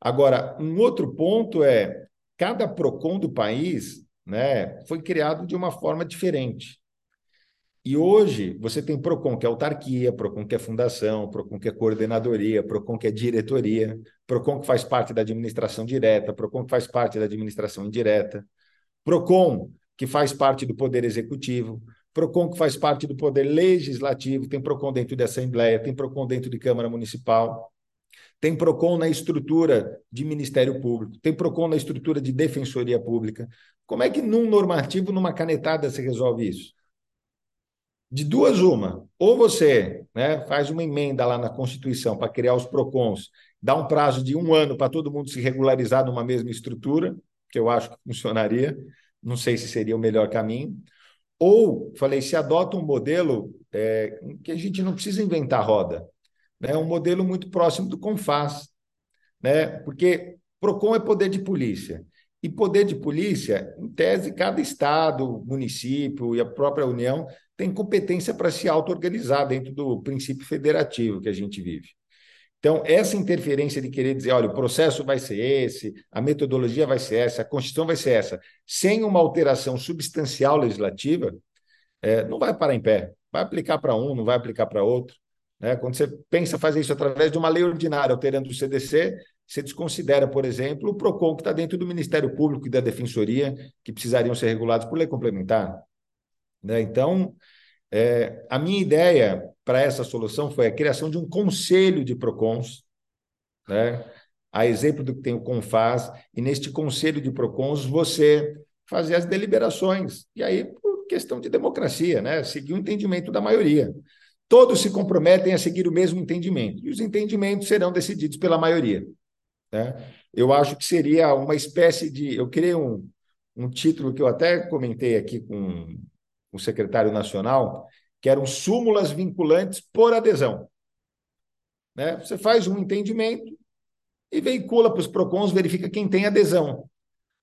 Agora, um outro ponto é cada PROCON do país né, foi criado de uma forma diferente. E hoje você tem PROCON que é autarquia, PROCON que é fundação, PROCON que é coordenadoria, PROCON que é diretoria, PROCON que faz parte da administração direta, PROCON que faz parte da administração indireta, PROCON que faz parte do poder executivo, PROCON que faz parte do poder legislativo, tem PROCON dentro de Assembleia, tem PROCON dentro de Câmara Municipal, tem PROCON na estrutura de Ministério Público, tem PROCON na estrutura de Defensoria Pública. Como é que num normativo, numa canetada, se resolve isso? De duas, uma. Ou você né, faz uma emenda lá na Constituição para criar os PROCONs, dá um prazo de um ano para todo mundo se regularizar numa mesma estrutura, que eu acho que funcionaria, não sei se seria o melhor caminho. Ou, falei, se adota um modelo é, que a gente não precisa inventar roda, né? um modelo muito próximo do CONFAS, né? porque PROCON é poder de polícia. E poder de polícia, em tese, cada estado, município e a própria União tem competência para se auto-organizar dentro do princípio federativo que a gente vive. Então, essa interferência de querer dizer, olha, o processo vai ser esse, a metodologia vai ser essa, a Constituição vai ser essa, sem uma alteração substancial legislativa, é, não vai parar em pé. Vai aplicar para um, não vai aplicar para outro. Né? Quando você pensa fazer isso através de uma lei ordinária, alterando o CDC, você desconsidera, por exemplo, o PROCON, que está dentro do Ministério Público e da Defensoria, que precisariam ser regulados por lei complementar. Né? Então, é, a minha ideia para essa solução foi a criação de um conselho de PROCONs, né? a exemplo do que tem o CONFAS, e neste conselho de PROCONs você fazer as deliberações, e aí por questão de democracia, né? seguir o entendimento da maioria. Todos se comprometem a seguir o mesmo entendimento, e os entendimentos serão decididos pela maioria. Né? Eu acho que seria uma espécie de. Eu criei um, um título que eu até comentei aqui com o secretário nacional, que eram súmulas vinculantes por adesão. Né? Você faz um entendimento e veicula para os PROCONs, verifica quem tem adesão.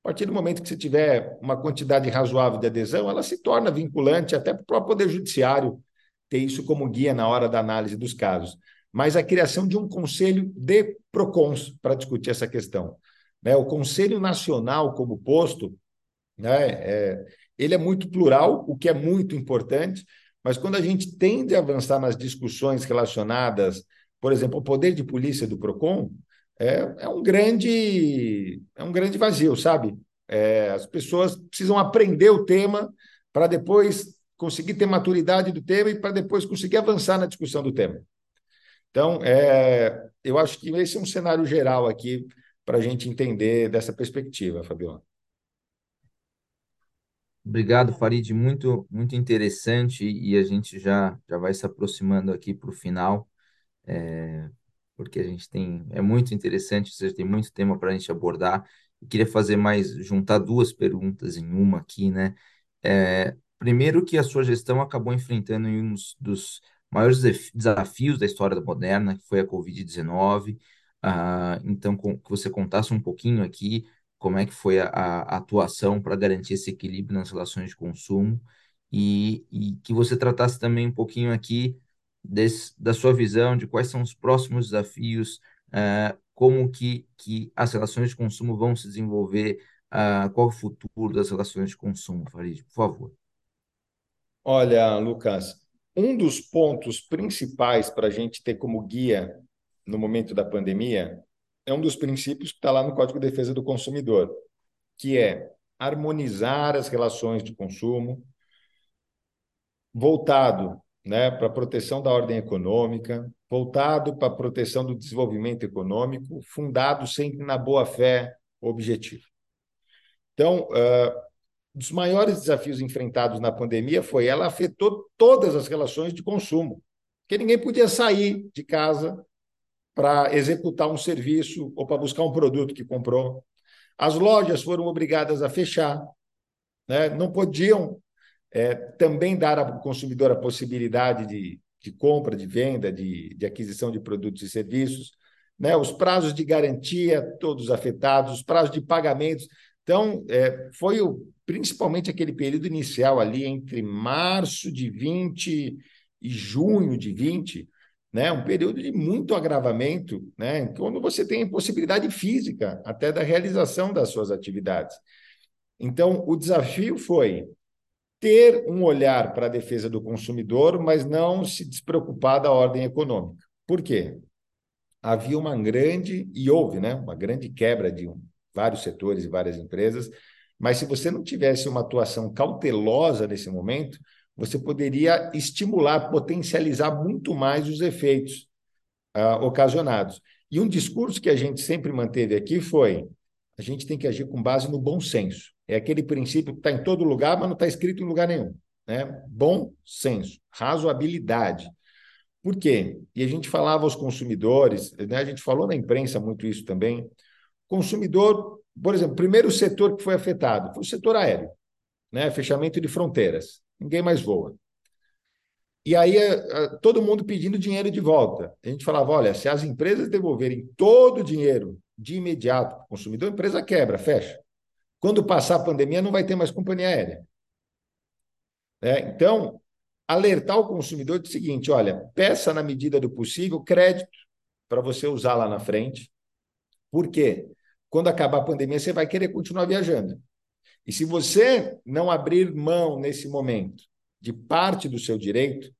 A partir do momento que você tiver uma quantidade razoável de adesão, ela se torna vinculante até para o próprio Poder Judiciário ter isso como guia na hora da análise dos casos. Mas a criação de um conselho de PROCONs para discutir essa questão. Né? O Conselho Nacional, como posto, né, é, ele é muito plural, o que é muito importante, mas quando a gente tende a avançar nas discussões relacionadas, por exemplo, ao poder de polícia do PROCON, é, é um grande é um grande vazio, sabe? É, as pessoas precisam aprender o tema para depois conseguir ter maturidade do tema e para depois conseguir avançar na discussão do tema. Então, é, eu acho que esse é um cenário geral aqui para a gente entender dessa perspectiva, Fabiola. Obrigado, Farid, muito muito interessante e a gente já já vai se aproximando aqui para o final, é, porque a gente tem é muito interessante, você tem muito tema para a gente abordar. Eu queria fazer mais juntar duas perguntas em uma aqui, né? É, primeiro que a sua gestão acabou enfrentando um dos maiores desafios da história moderna, que foi a Covid-19. Ah, então, que você contasse um pouquinho aqui como é que foi a, a atuação para garantir esse equilíbrio nas relações de consumo e, e que você tratasse também um pouquinho aqui desse, da sua visão de quais são os próximos desafios, uh, como que, que as relações de consumo vão se desenvolver, uh, qual o futuro das relações de consumo, Farid, por favor. Olha, Lucas, um dos pontos principais para a gente ter como guia no momento da pandemia é um dos princípios que está lá no Código de Defesa do Consumidor, que é harmonizar as relações de consumo, voltado né, para a proteção da ordem econômica, voltado para a proteção do desenvolvimento econômico, fundado sempre na boa-fé objetiva. Então, uh, um dos maiores desafios enfrentados na pandemia foi ela afetou todas as relações de consumo, porque ninguém podia sair de casa para executar um serviço ou para buscar um produto que comprou. As lojas foram obrigadas a fechar, né? não podiam é, também dar ao consumidor a possibilidade de, de compra, de venda, de, de aquisição de produtos e serviços. Né? Os prazos de garantia, todos afetados, os prazos de pagamentos. Então, é, foi o, principalmente aquele período inicial ali, entre março de 20 e junho de 20, né? Um período de muito agravamento, né? Quando você tem impossibilidade física até da realização das suas atividades. Então, o desafio foi ter um olhar para a defesa do consumidor, mas não se despreocupar da ordem econômica. Por quê? Havia uma grande, e houve, né, uma grande quebra de vários setores e várias empresas, mas se você não tivesse uma atuação cautelosa nesse momento, você poderia estimular, potencializar muito mais os efeitos uh, ocasionados. E um discurso que a gente sempre manteve aqui foi: a gente tem que agir com base no bom senso. É aquele princípio que está em todo lugar, mas não está escrito em lugar nenhum. Né? Bom senso, razoabilidade. Por quê? E a gente falava aos consumidores, né? a gente falou na imprensa muito isso também. Consumidor, por exemplo, primeiro setor que foi afetado foi o setor aéreo, né? fechamento de fronteiras. Ninguém mais voa. E aí eh, eh, todo mundo pedindo dinheiro de volta. A gente falava: olha, se as empresas devolverem todo o dinheiro de imediato para o consumidor, a empresa quebra, fecha. Quando passar a pandemia, não vai ter mais companhia aérea. É, então, alertar o consumidor do seguinte: olha, peça na medida do possível crédito para você usar lá na frente. Por quê? Quando acabar a pandemia, você vai querer continuar viajando. E se você não abrir mão nesse momento de parte do seu direito,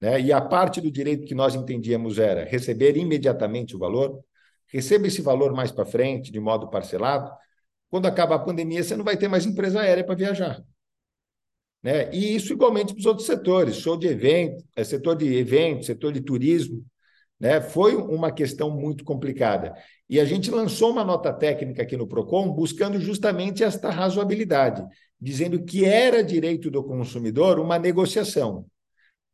né, e a parte do direito que nós entendíamos era receber imediatamente o valor, receba esse valor mais para frente, de modo parcelado, quando acabar a pandemia, você não vai ter mais empresa aérea para viajar. Né? E isso igualmente para os outros setores, show de evento, é, setor de eventos, setor de turismo, né? Foi uma questão muito complicada. E a gente lançou uma nota técnica aqui no PROCON buscando justamente esta razoabilidade, dizendo que era direito do consumidor uma negociação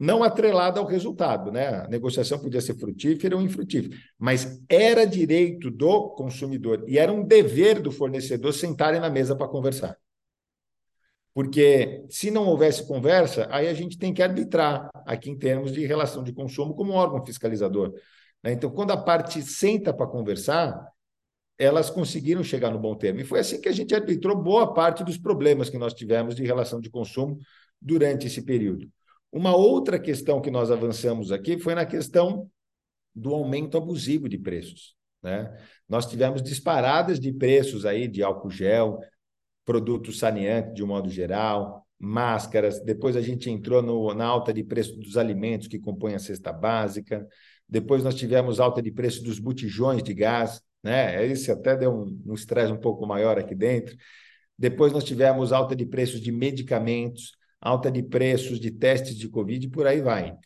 não atrelada ao resultado, né? A negociação podia ser frutífera ou infrutífera, mas era direito do consumidor e era um dever do fornecedor sentarem na mesa para conversar. Porque se não houvesse conversa, aí a gente tem que arbitrar aqui em termos de relação de consumo como órgão fiscalizador. Né? Então, quando a parte senta para conversar, elas conseguiram chegar no bom termo. E foi assim que a gente arbitrou boa parte dos problemas que nós tivemos de relação de consumo durante esse período. Uma outra questão que nós avançamos aqui foi na questão do aumento abusivo de preços. Né? Nós tivemos disparadas de preços aí de álcool gel, produtos saneantes de um modo geral, máscaras. Depois a gente entrou no, na alta de preço dos alimentos que compõem a cesta básica. Depois nós tivemos alta de preço dos botijões de gás, né? Esse até deu um estresse um, pouco maior aqui dentro. Depois nós tivemos alta de preços de medicamentos alta de preços de testes de Covid e por aí vai.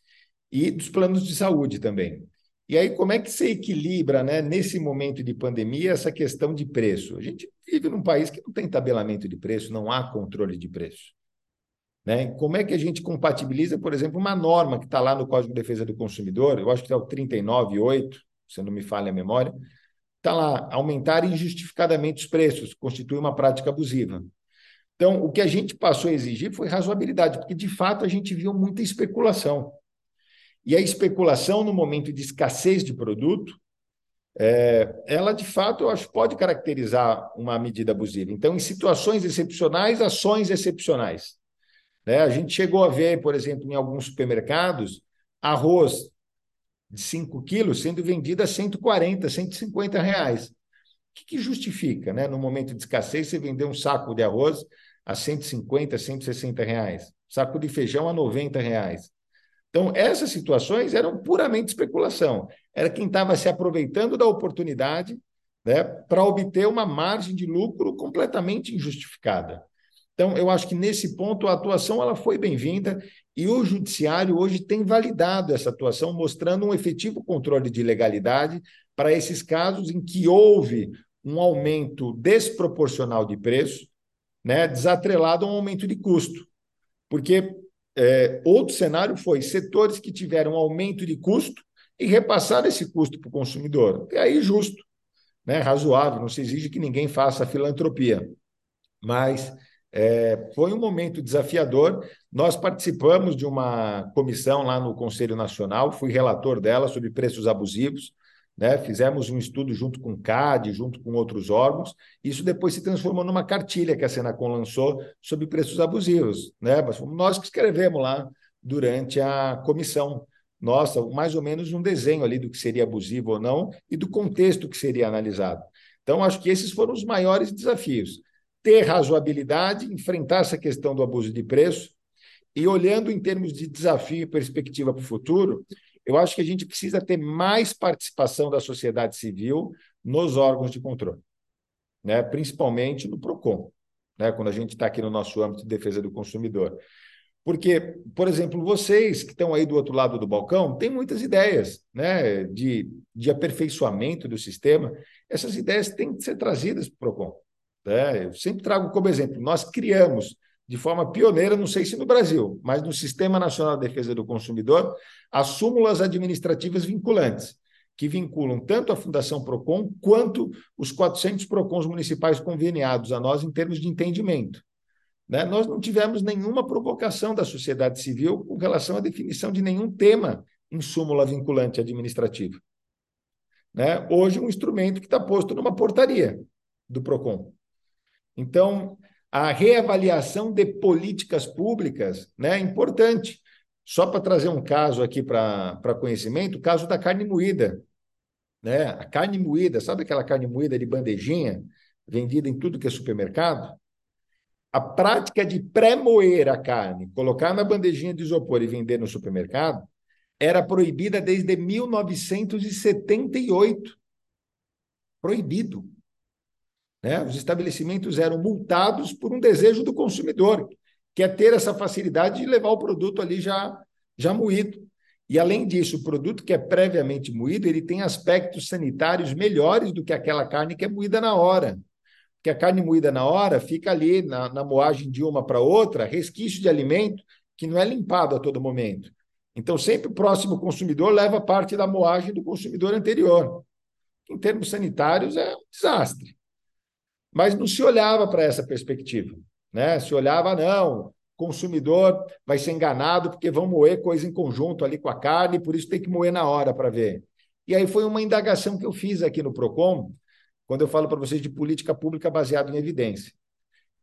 E dos planos de saúde também. E aí, como é que você equilibra, né, nesse momento de pandemia, essa questão de preço? A gente vive num país que não tem tabelamento de preço, não há controle de preço. Né? Como é que a gente compatibiliza, por exemplo, uma norma que está lá no Código de Defesa do Consumidor, eu acho que é o 39.8, se não me falha a memória, está lá, aumentar injustificadamente os preços, constitui uma prática abusiva. Então, o que a gente passou a exigir foi razoabilidade, porque de fato a gente viu muita especulação. E a especulação no momento de escassez de produto, é, ela de fato eu acho pode caracterizar uma medida abusiva. Então, em situações excepcionais, ações excepcionais. Né? A gente chegou a ver, por exemplo, em alguns supermercados, arroz de 5 quilos sendo vendido a 140, 150 reais. O que, que justifica, né? No momento de escassez, você vender um saco de arroz a 150, 160 reais, saco de feijão a 90 reais. Então, essas situações eram puramente especulação. Era quem estava se aproveitando da oportunidade né, para obter uma margem de lucro completamente injustificada. Então, eu acho que nesse ponto a atuação ela foi bem-vinda e o judiciário hoje tem validado essa atuação, mostrando um efetivo controle de legalidade para esses casos em que houve um aumento desproporcional de preço, né, desatrelado a um aumento de custo. Porque é, outro cenário foi setores que tiveram aumento de custo e repassaram esse custo para o consumidor. É aí justo, né, razoável, não se exige que ninguém faça filantropia. Mas é, foi um momento desafiador. Nós participamos de uma comissão lá no Conselho Nacional, fui relator dela sobre preços abusivos. Né? Fizemos um estudo junto com o CAD, junto com outros órgãos. Isso depois se transformou numa cartilha que a Senacom lançou sobre preços abusivos. Né? Mas fomos nós que escrevemos lá durante a comissão nossa, mais ou menos um desenho ali do que seria abusivo ou não e do contexto que seria analisado. Então, acho que esses foram os maiores desafios. Ter razoabilidade, enfrentar essa questão do abuso de preço e olhando em termos de desafio e perspectiva para o futuro, eu acho que a gente precisa ter mais participação da sociedade civil nos órgãos de controle, né? principalmente no PROCON, né? quando a gente está aqui no nosso âmbito de defesa do consumidor. Porque, por exemplo, vocês que estão aí do outro lado do balcão têm muitas ideias né, de, de aperfeiçoamento do sistema. Essas ideias têm que ser trazidas para o PROCON. Né? Eu sempre trago como exemplo: nós criamos de forma pioneira, não sei se no Brasil, mas no Sistema Nacional de Defesa do Consumidor, as súmulas administrativas vinculantes, que vinculam tanto a Fundação Procon quanto os 400 Procons municipais conveniados a nós em termos de entendimento. Né? Nós não tivemos nenhuma provocação da sociedade civil com relação à definição de nenhum tema em súmula vinculante administrativa. Né? Hoje, um instrumento que está posto numa portaria do PROCON. Então, a reavaliação de políticas públicas né, é importante. Só para trazer um caso aqui para conhecimento, o caso da carne moída. Né? A carne moída, sabe aquela carne moída de bandejinha, vendida em tudo que é supermercado? A prática de pré-moer a carne, colocar na bandejinha de isopor e vender no supermercado, era proibida desde 1978. Proibido. Né? Os estabelecimentos eram multados por um desejo do consumidor, que é ter essa facilidade de levar o produto ali já, já moído. E, além disso, o produto que é previamente moído, ele tem aspectos sanitários melhores do que aquela carne que é moída na hora. Porque a carne moída na hora fica ali na, na moagem de uma para outra, resquício de alimento que não é limpado a todo momento. Então, sempre o próximo consumidor leva parte da moagem do consumidor anterior. Em termos sanitários, é um desastre. Mas não se olhava para essa perspectiva. Né? Se olhava, não, consumidor vai ser enganado porque vão moer coisa em conjunto ali com a carne, por isso tem que moer na hora para ver. E aí foi uma indagação que eu fiz aqui no PROCON, quando eu falo para vocês de política pública baseada em evidência.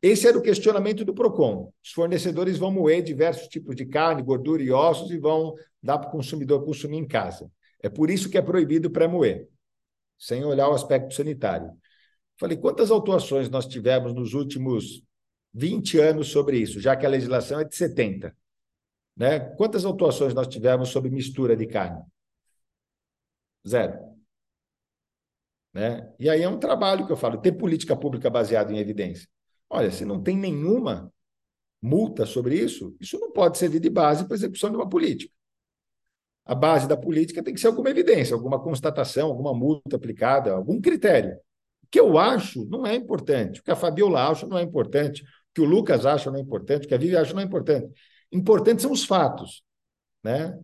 Esse era o questionamento do PROCON. Os fornecedores vão moer diversos tipos de carne, gordura e ossos e vão dar para o consumidor consumir em casa. É por isso que é proibido pré-moer, sem olhar o aspecto sanitário. Falei, quantas autuações nós tivemos nos últimos 20 anos sobre isso, já que a legislação é de 70? Né? Quantas autuações nós tivemos sobre mistura de carne? Zero. Né? E aí é um trabalho que eu falo, ter política pública baseada em evidência. Olha, se não tem nenhuma multa sobre isso, isso não pode servir de base para a execução de uma política. A base da política tem que ser alguma evidência, alguma constatação, alguma multa aplicada, algum critério que eu acho não é importante, o que a Fabiola acha não é importante, o que o Lucas acha não é importante, o que a Vivi acha não é importante. Importantes são os fatos, né?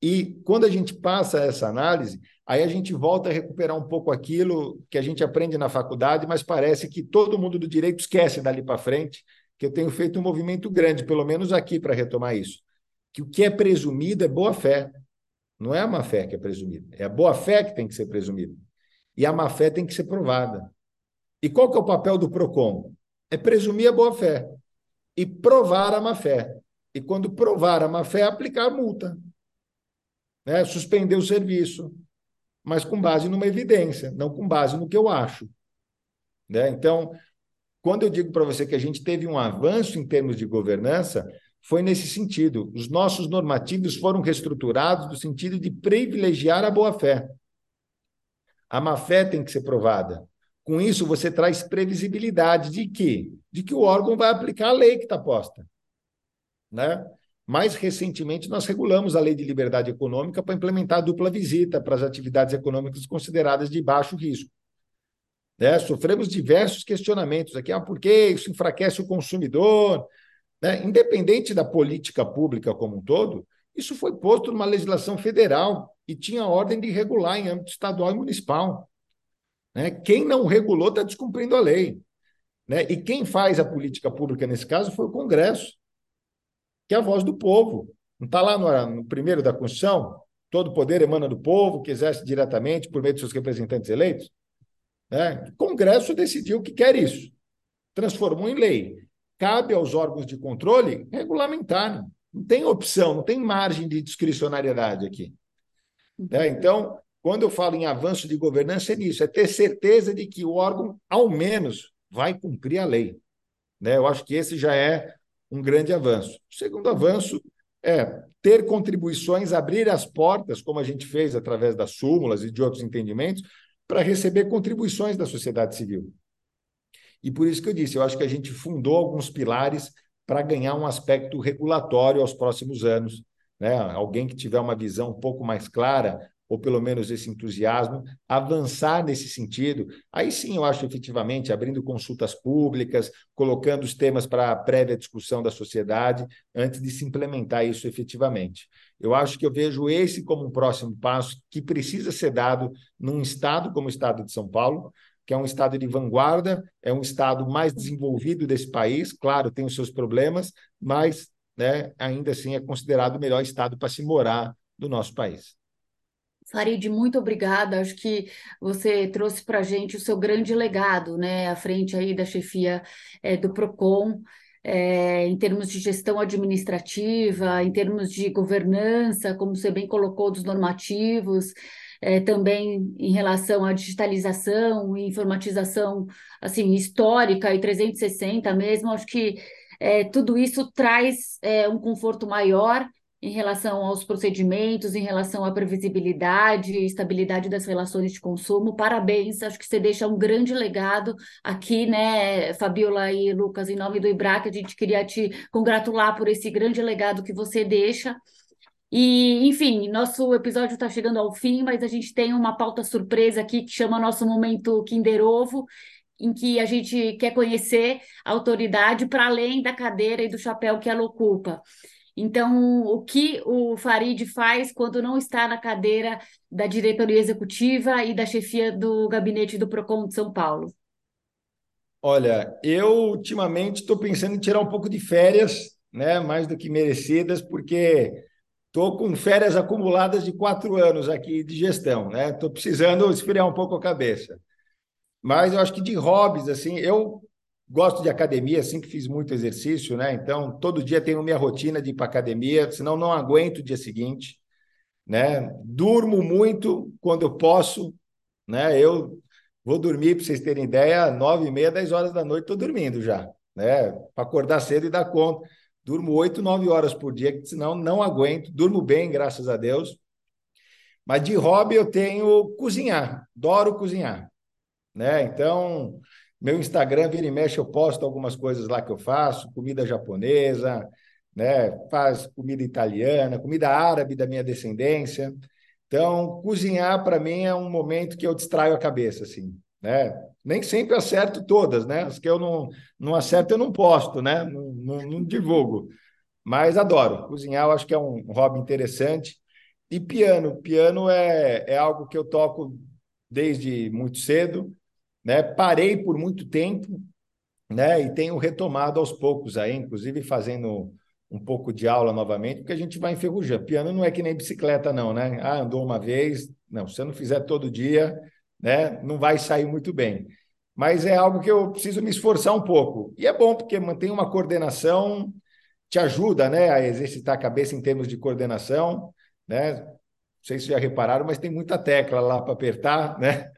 E quando a gente passa essa análise, aí a gente volta a recuperar um pouco aquilo que a gente aprende na faculdade, mas parece que todo mundo do direito esquece dali para frente, que eu tenho feito um movimento grande, pelo menos aqui, para retomar isso. Que o que é presumido é boa fé. Não é a má fé que é presumida, é a boa fé que tem que ser presumida. E a má-fé tem que ser provada. E qual que é o papel do PROCON? É presumir a boa-fé e provar a má-fé. E quando provar a má-fé, aplicar a multa. Né? Suspender o serviço, mas com base numa evidência, não com base no que eu acho. Né? Então, quando eu digo para você que a gente teve um avanço em termos de governança, foi nesse sentido. Os nossos normativos foram reestruturados no sentido de privilegiar a boa-fé. A má-fé tem que ser provada. Com isso, você traz previsibilidade de quê? De que o órgão vai aplicar a lei que está posta. Né? Mais recentemente, nós regulamos a lei de liberdade econômica para implementar a dupla visita para as atividades econômicas consideradas de baixo risco. Né? Sofremos diversos questionamentos aqui. Ah, por que isso enfraquece o consumidor? Né? Independente da política pública como um todo, isso foi posto numa legislação federal e tinha ordem de regular em âmbito estadual e municipal. Né? Quem não regulou está descumprindo a lei. Né? E quem faz a política pública nesse caso foi o Congresso, que é a voz do povo. Não está lá no, no primeiro da Constituição? Todo poder emana do povo, que exerce diretamente por meio de seus representantes eleitos. Né? O Congresso decidiu que quer isso, transformou em lei. Cabe aos órgãos de controle regulamentarem Não tem opção, não tem margem de discricionariedade aqui. Né? Então, quando eu falo em avanço de governança, é nisso, é ter certeza de que o órgão, ao menos, vai cumprir a lei. Né? Eu acho que esse já é um grande avanço. O segundo avanço é ter contribuições, abrir as portas, como a gente fez através das súmulas e de outros entendimentos, para receber contribuições da sociedade civil. E por isso que eu disse, eu acho que a gente fundou alguns pilares para ganhar um aspecto regulatório aos próximos anos. Né? Alguém que tiver uma visão um pouco mais clara ou pelo menos esse entusiasmo, avançar nesse sentido. Aí sim, eu acho efetivamente abrindo consultas públicas, colocando os temas para prévia discussão da sociedade, antes de se implementar isso efetivamente. Eu acho que eu vejo esse como um próximo passo que precisa ser dado num estado como o estado de São Paulo, que é um estado de vanguarda, é um estado mais desenvolvido desse país, claro, tem os seus problemas, mas né, ainda assim é considerado o melhor estado para se morar do nosso país. Farid, muito obrigada. Acho que você trouxe para a gente o seu grande legado, né, à frente aí da chefia é, do Procon, é, em termos de gestão administrativa, em termos de governança, como você bem colocou, dos normativos, é, também em relação à digitalização e informatização assim histórica e 360 mesmo. Acho que tudo isso traz um conforto maior em relação aos procedimentos, em relação à previsibilidade e estabilidade das relações de consumo. Parabéns, acho que você deixa um grande legado aqui, né, Fabiola e Lucas, em nome do IBRAC, a gente queria te congratular por esse grande legado que você deixa. E, enfim, nosso episódio está chegando ao fim, mas a gente tem uma pauta surpresa aqui que chama nosso momento Kinder Ovo, em que a gente quer conhecer a autoridade para além da cadeira e do chapéu que ela ocupa. Então, o que o Farid faz quando não está na cadeira da diretoria executiva e da chefia do gabinete do Procon de São Paulo? Olha, eu ultimamente estou pensando em tirar um pouco de férias, né, mais do que merecidas, porque estou com férias acumuladas de quatro anos aqui de gestão, né? Estou precisando esfriar um pouco a cabeça. Mas eu acho que de hobbies, assim, eu Gosto de academia, assim que fiz muito exercício, né? Então, todo dia tenho minha rotina de ir para academia, senão não aguento o dia seguinte, né? Durmo muito quando eu posso, né? Eu vou dormir, para vocês terem ideia, nove e meia, dez horas da noite estou dormindo já, né? Para acordar cedo e dar conta. Durmo oito, nove horas por dia, senão não aguento. Durmo bem, graças a Deus. Mas de hobby eu tenho cozinhar, adoro cozinhar, né? Então, meu Instagram, vira e mexe, eu posto algumas coisas lá que eu faço, comida japonesa, né? Faz comida italiana, comida árabe da minha descendência. Então, cozinhar para mim é um momento que eu distraio a cabeça, assim, né? Nem sempre acerto todas, né? As que eu não, não acerto, eu não posto, né? Não, não, não divulgo. Mas adoro. Cozinhar, eu acho que é um hobby interessante. E piano. Piano é, é algo que eu toco desde muito cedo né? Parei por muito tempo, né? E tenho retomado aos poucos aí, inclusive fazendo um pouco de aula novamente, porque a gente vai enferrujando. Piano não é que nem bicicleta, não, né? Ah, andou uma vez, não, se você não fizer todo dia, né? Não vai sair muito bem. Mas é algo que eu preciso me esforçar um pouco. E é bom, porque mantém uma coordenação, te ajuda, né? A exercitar a cabeça em termos de coordenação, né? Não sei se já repararam, mas tem muita tecla lá para apertar, né?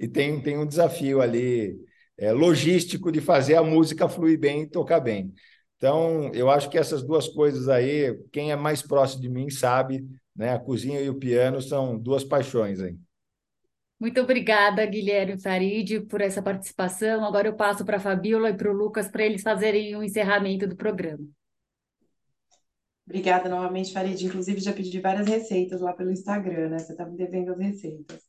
e tem, tem um desafio ali é, logístico de fazer a música fluir bem e tocar bem. Então, eu acho que essas duas coisas aí, quem é mais próximo de mim sabe, né? A cozinha e o piano são duas paixões aí. Muito obrigada, Guilherme Farid, por essa participação. Agora eu passo para a Fabiola e para o Lucas para eles fazerem o um encerramento do programa. Obrigada novamente, Farid. Inclusive, já pedi várias receitas lá pelo Instagram, né? Você está me devendo as receitas.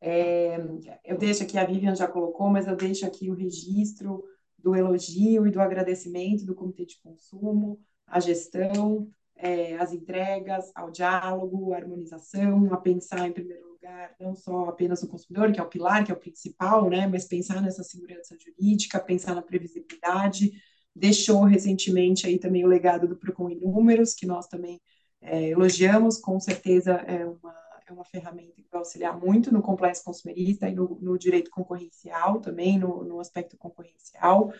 É, eu deixo aqui, a Vivian já colocou, mas eu deixo aqui o registro do elogio e do agradecimento do Comitê de Consumo, a gestão, é, as entregas, ao diálogo, a harmonização, a pensar em primeiro lugar não só apenas o consumidor, que é o pilar, que é o principal, né, mas pensar nessa segurança jurídica, pensar na previsibilidade. Deixou recentemente aí também o legado do Procon em números, que nós também é, elogiamos, com certeza é uma é uma ferramenta que vai auxiliar muito no compliance consumerista e no, no direito concorrencial também, no, no, aspecto concorrencial.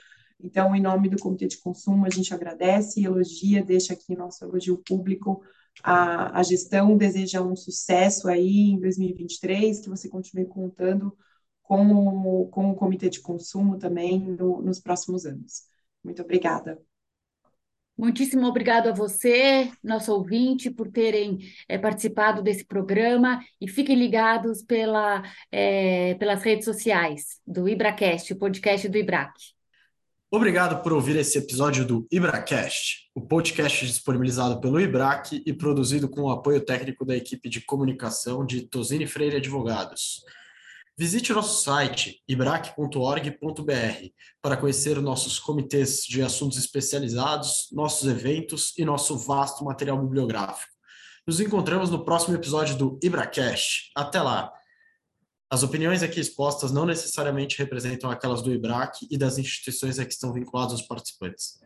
Então, em nome do Comitê de Consumo, a gente agradece e elogia, deixa aqui nosso elogio público à, gestão, deseja um sucesso aí em 2023, que você continue contando com o, com o Comitê de Consumo também no, nos próximos anos. Muito obrigada. Muitíssimo obrigado a você, nosso ouvinte, por terem é, participado desse programa e fiquem ligados pela, é, pelas redes sociais do IbraCast, o podcast do IBRAC. Obrigado por ouvir esse episódio do IbraCast, o podcast disponibilizado pelo IBRAC e produzido com o apoio técnico da equipe de comunicação de Tosini Freire Advogados. Visite nosso site ibrac.org.br para conhecer nossos comitês de assuntos especializados, nossos eventos e nosso vasto material bibliográfico. Nos encontramos no próximo episódio do IbraCast. Até lá! As opiniões aqui expostas não necessariamente representam aquelas do IBRAC e das instituições a que estão vinculados os participantes.